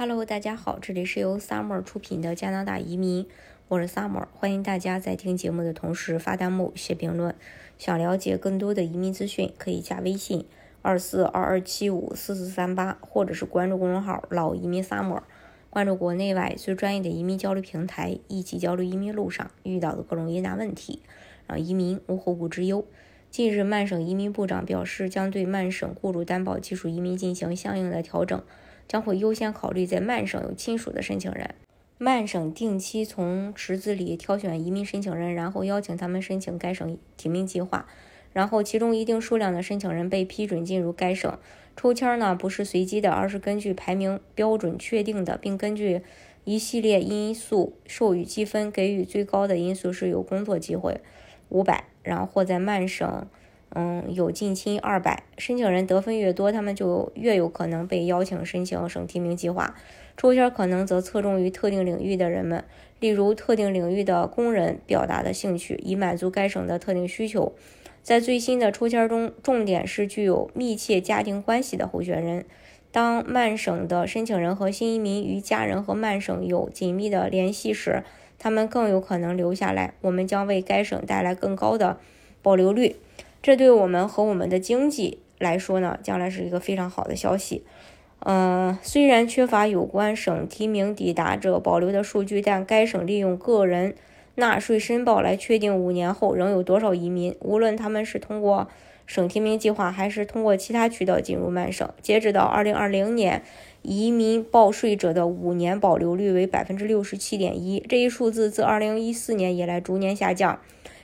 Hello，大家好，这里是由 Summer 出品的加拿大移民，我是 Summer，欢迎大家在听节目的同时发弹幕、写评论。想了解更多的移民资讯，可以加微信二四二二七五四四三八，或者是关注公众号“老移民 Summer”，关注国内外最专业的移民交流平台，一起交流移民路上遇到的各种疑难问题，让移民无后顾之忧。近日，曼省移民部长表示，将对曼省雇主担保技术移民进行相应的调整。将会优先考虑在曼省有亲属的申请人。曼省定期从池子里挑选移民申请人，然后邀请他们申请该省提名计划。然后其中一定数量的申请人被批准进入该省。抽签呢不是随机的，而是根据排名标准确定的，并根据一系列因素授予积分。给予最高的因素是有工作机会，五百，然后或在曼省。嗯，有近亲二百申请人得分越多，他们就越有可能被邀请申请省提名计划。抽签可能则侧重于特定领域的人们，例如特定领域的工人表达的兴趣，以满足该省的特定需求。在最新的抽签中，重点是具有密切家庭关系的候选人。当曼省的申请人和新移民与家人和曼省有紧密的联系时，他们更有可能留下来。我们将为该省带来更高的保留率。这对我们和我们的经济来说呢，将来是一个非常好的消息。嗯，虽然缺乏有关省提名抵达者保留的数据，但该省利用个人纳税申报来确定五年后仍有多少移民，无论他们是通过省提名计划还是通过其他渠道进入曼省。截止到二零二零年，移民报税者的五年保留率为百分之六十七点一，这一数字自二零一四年以来逐年下降。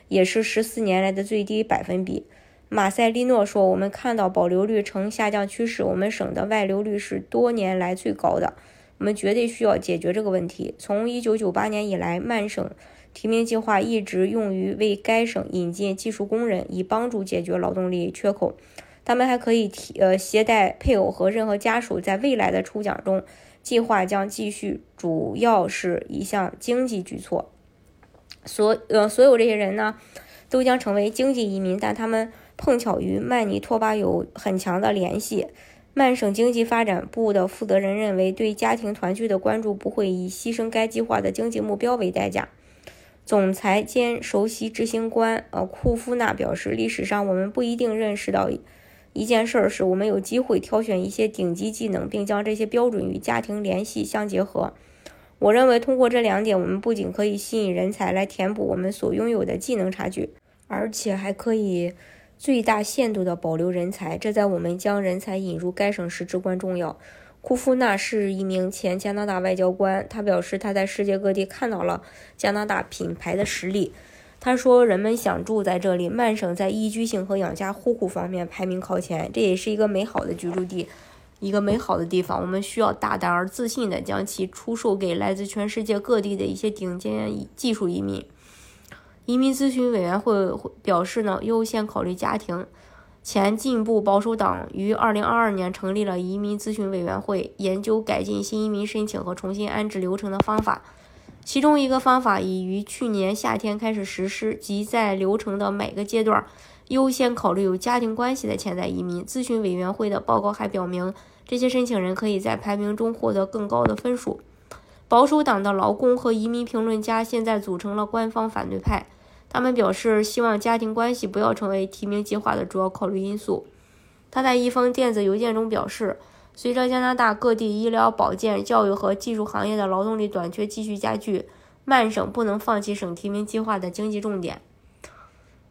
也是十四年来的最低百分比。马塞利诺说：“我们看到保留率呈下降趋势，我们省的外流率是多年来最高的。我们绝对需要解决这个问题。从1998年以来，曼省提名计划一直用于为该省引进技术工人，以帮助解决劳动力缺口。他们还可以提呃携带配偶和任何家属。在未来的抽奖中，计划将继续，主要是一项经济举措。”所呃，所有这些人呢，都将成为经济移民，但他们碰巧与曼尼托巴有很强的联系。曼省经济发展部的负责人认为，对家庭团聚的关注不会以牺牲该计划的经济目标为代价。总裁兼首席执行官呃库夫纳表示，历史上我们不一定认识到一件事儿，是我们有机会挑选一些顶级技能，并将这些标准与家庭联系相结合。我认为，通过这两点，我们不仅可以吸引人才来填补我们所拥有的技能差距，而且还可以最大限度地保留人才。这在我们将人才引入该省时至关重要。库夫纳是一名前加拿大外交官，他表示他在世界各地看到了加拿大品牌的实力。他说，人们想住在这里。曼省在宜居性和养家糊口方面排名靠前，这也是一个美好的居住地。一个美好的地方，我们需要大胆而自信地将其出售给来自全世界各地的一些顶尖技术移民。移民咨询委员会表示呢，优先考虑家庭。前进步保守党于2022年成立了移民咨询委员会，研究改进新移民申请和重新安置流程的方法。其中一个方法已于去年夏天开始实施，即在流程的每个阶段。优先考虑有家庭关系的潜在移民。咨询委员会的报告还表明，这些申请人可以在排名中获得更高的分数。保守党的劳工和移民评论家现在组成了官方反对派，他们表示希望家庭关系不要成为提名计划的主要考虑因素。他在一封电子邮件中表示，随着加拿大各地医疗保健、教育和技术行业的劳动力短缺继续加剧，曼省不能放弃省提名计划的经济重点。